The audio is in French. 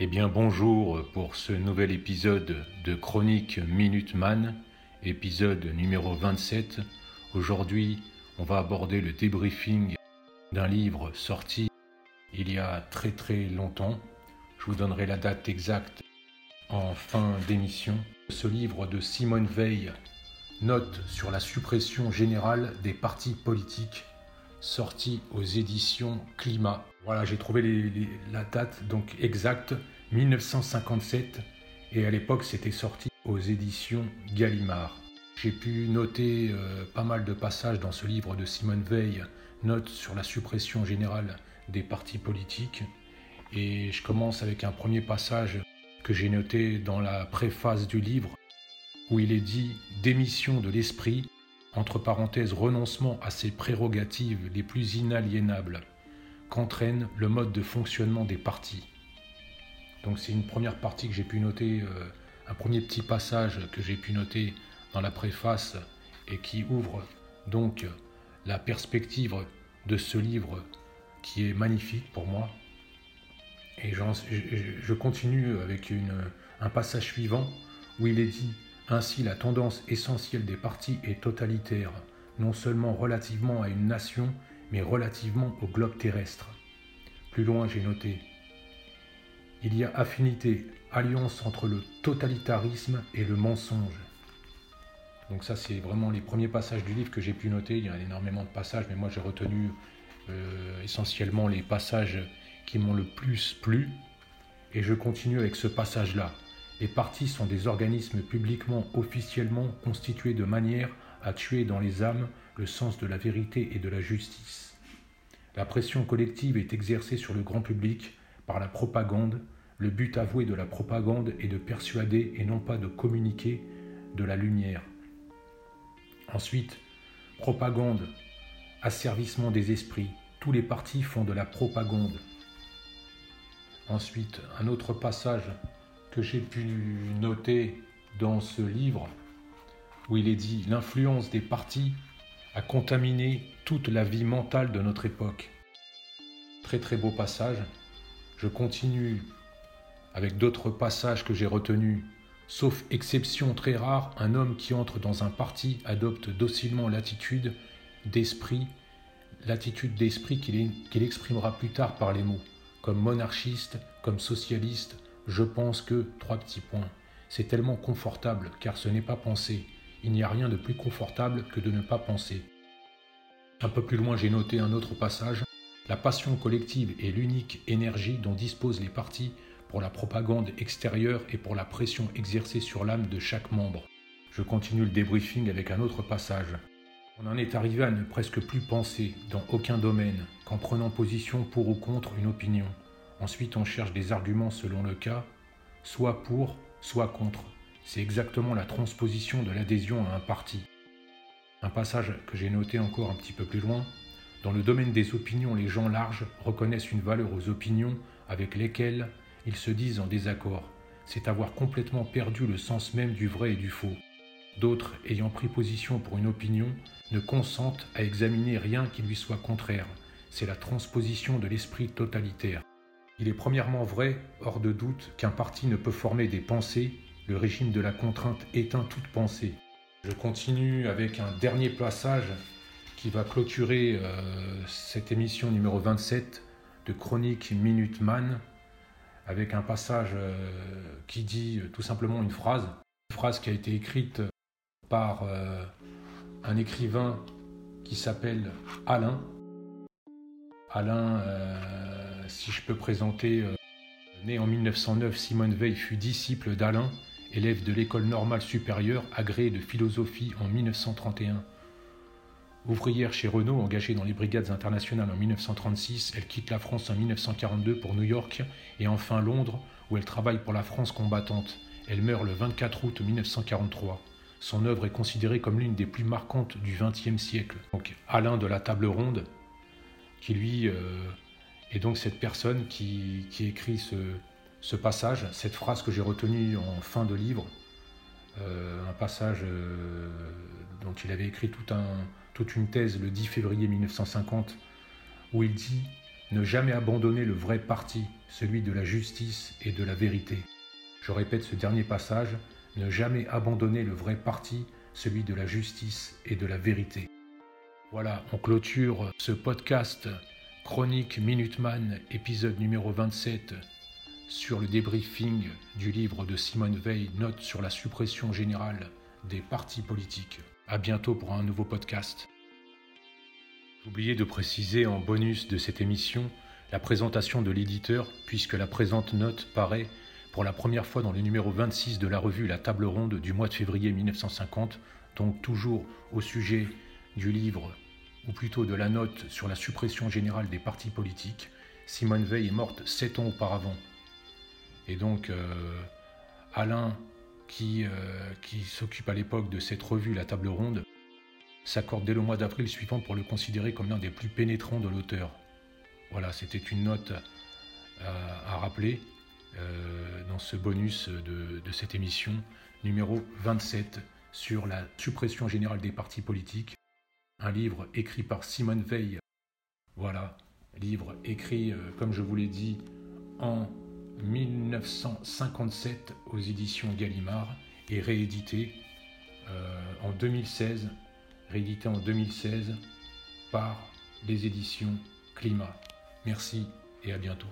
Eh bien bonjour pour ce nouvel épisode de Chronique Minute Man, épisode numéro 27. Aujourd'hui, on va aborder le débriefing d'un livre sorti il y a très très longtemps. Je vous donnerai la date exacte en fin d'émission. Ce livre de Simone Veil, Note sur la suppression générale des partis politiques, sorti aux éditions Climat. Voilà, j'ai trouvé la date donc exacte, 1957, et à l'époque c'était sorti aux éditions Gallimard. J'ai pu noter euh, pas mal de passages dans ce livre de Simone Veil, Note sur la suppression générale des partis politiques, et je commence avec un premier passage que j'ai noté dans la préface du livre, où il est dit démission de l'esprit, entre parenthèses renoncement à ses prérogatives les plus inaliénables, qu'entraîne le mode de fonctionnement des partis. Donc c'est une première partie que j'ai pu noter, euh, un premier petit passage que j'ai pu noter dans la préface et qui ouvre donc la perspective de ce livre qui est magnifique pour moi. Et je continue avec un passage suivant où il est dit Ainsi la tendance essentielle des partis est totalitaire, non seulement relativement à une nation, mais relativement au globe terrestre. Plus loin j'ai noté Il y a affinité, alliance entre le totalitarisme et le mensonge. Donc ça c'est vraiment les premiers passages du livre que j'ai pu noter. Il y a énormément de passages, mais moi j'ai retenu euh, essentiellement les passages qui m'ont le plus plu. Et je continue avec ce passage-là. Les partis sont des organismes publiquement, officiellement constitués de manière à tuer dans les âmes le sens de la vérité et de la justice. La pression collective est exercée sur le grand public par la propagande. Le but avoué de la propagande est de persuader et non pas de communiquer de la lumière. Ensuite, propagande, asservissement des esprits. Tous les partis font de la propagande. Ensuite, un autre passage que j'ai pu noter dans ce livre, où il est dit L'influence des partis a contaminé toute la vie mentale de notre époque. Très très beau passage. Je continue avec d'autres passages que j'ai retenus. Sauf exception très rare, un homme qui entre dans un parti adopte docilement l'attitude d'esprit, l'attitude d'esprit qu'il exprimera plus tard par les mots comme monarchiste, comme socialiste, je pense que, trois petits points, c'est tellement confortable car ce n'est pas penser. Il n'y a rien de plus confortable que de ne pas penser. Un peu plus loin, j'ai noté un autre passage. La passion collective est l'unique énergie dont disposent les partis pour la propagande extérieure et pour la pression exercée sur l'âme de chaque membre. Je continue le débriefing avec un autre passage. On en est arrivé à ne presque plus penser dans aucun domaine qu'en prenant position pour ou contre une opinion. Ensuite, on cherche des arguments selon le cas, soit pour, soit contre. C'est exactement la transposition de l'adhésion à un parti. Un passage que j'ai noté encore un petit peu plus loin. Dans le domaine des opinions, les gens larges reconnaissent une valeur aux opinions avec lesquelles ils se disent en désaccord. C'est avoir complètement perdu le sens même du vrai et du faux. D'autres, ayant pris position pour une opinion, ne consentent à examiner rien qui lui soit contraire. C'est la transposition de l'esprit totalitaire. Il est premièrement vrai, hors de doute, qu'un parti ne peut former des pensées, le régime de la contrainte éteint toute pensée. Je continue avec un dernier passage qui va clôturer euh, cette émission numéro 27 de Chronique Minute Man, avec un passage euh, qui dit tout simplement une phrase, une phrase qui a été écrite par euh, un écrivain qui s'appelle Alain. Alain, euh, si je peux présenter, euh, né en 1909, Simone Veil fut disciple d'Alain, élève de l'école normale supérieure, agréé de philosophie en 1931. Ouvrière chez Renault, engagée dans les brigades internationales en 1936, elle quitte la France en 1942 pour New York et enfin Londres, où elle travaille pour la France combattante. Elle meurt le 24 août 1943. Son œuvre est considérée comme l'une des plus marquantes du XXe siècle. Donc Alain de la Table Ronde, qui lui euh, est donc cette personne qui, écrit ce, passage, cette phrase que j'ai retenue en fin de livre, euh, un passage euh, dont il avait écrit toute une thèse le 10 février 1950, où il dit ne jamais abandonner le vrai parti, celui de la justice et de la vérité. Je répète ce dernier passage, ne jamais abandonner le vrai parti, celui de la justice et de la vérité. Voilà, on clôture ce podcast Chronique Minuteman, épisode numéro 27, sur le débriefing du livre de Simone Veil, Note sur la suppression générale des partis politiques. À bientôt pour un nouveau podcast. J'oubliais de préciser en bonus de cette émission la présentation de l'éditeur, puisque la présente note paraît pour la première fois dans le numéro 26 de la revue La Table Ronde du mois de février 1950, donc toujours au sujet du livre, ou plutôt de la note sur la suppression générale des partis politiques. Simone Veil est morte sept ans auparavant. Et donc, euh, Alain, qui, euh, qui s'occupe à l'époque de cette revue La Table Ronde, s'accorde dès le mois d'avril suivant pour le considérer comme l'un des plus pénétrants de l'auteur. Voilà, c'était une note à, rappeler euh, dans ce bonus de cette émission numéro 27 sur la suppression générale des partis politiques, un livre écrit par Simone Veil. Voilà, livre écrit, euh, comme je vous l'ai dit, en 1957 aux éditions Gallimard et réédité euh, en 2016 réédité en 2016 par les éditions Climat. Merci et à bientôt.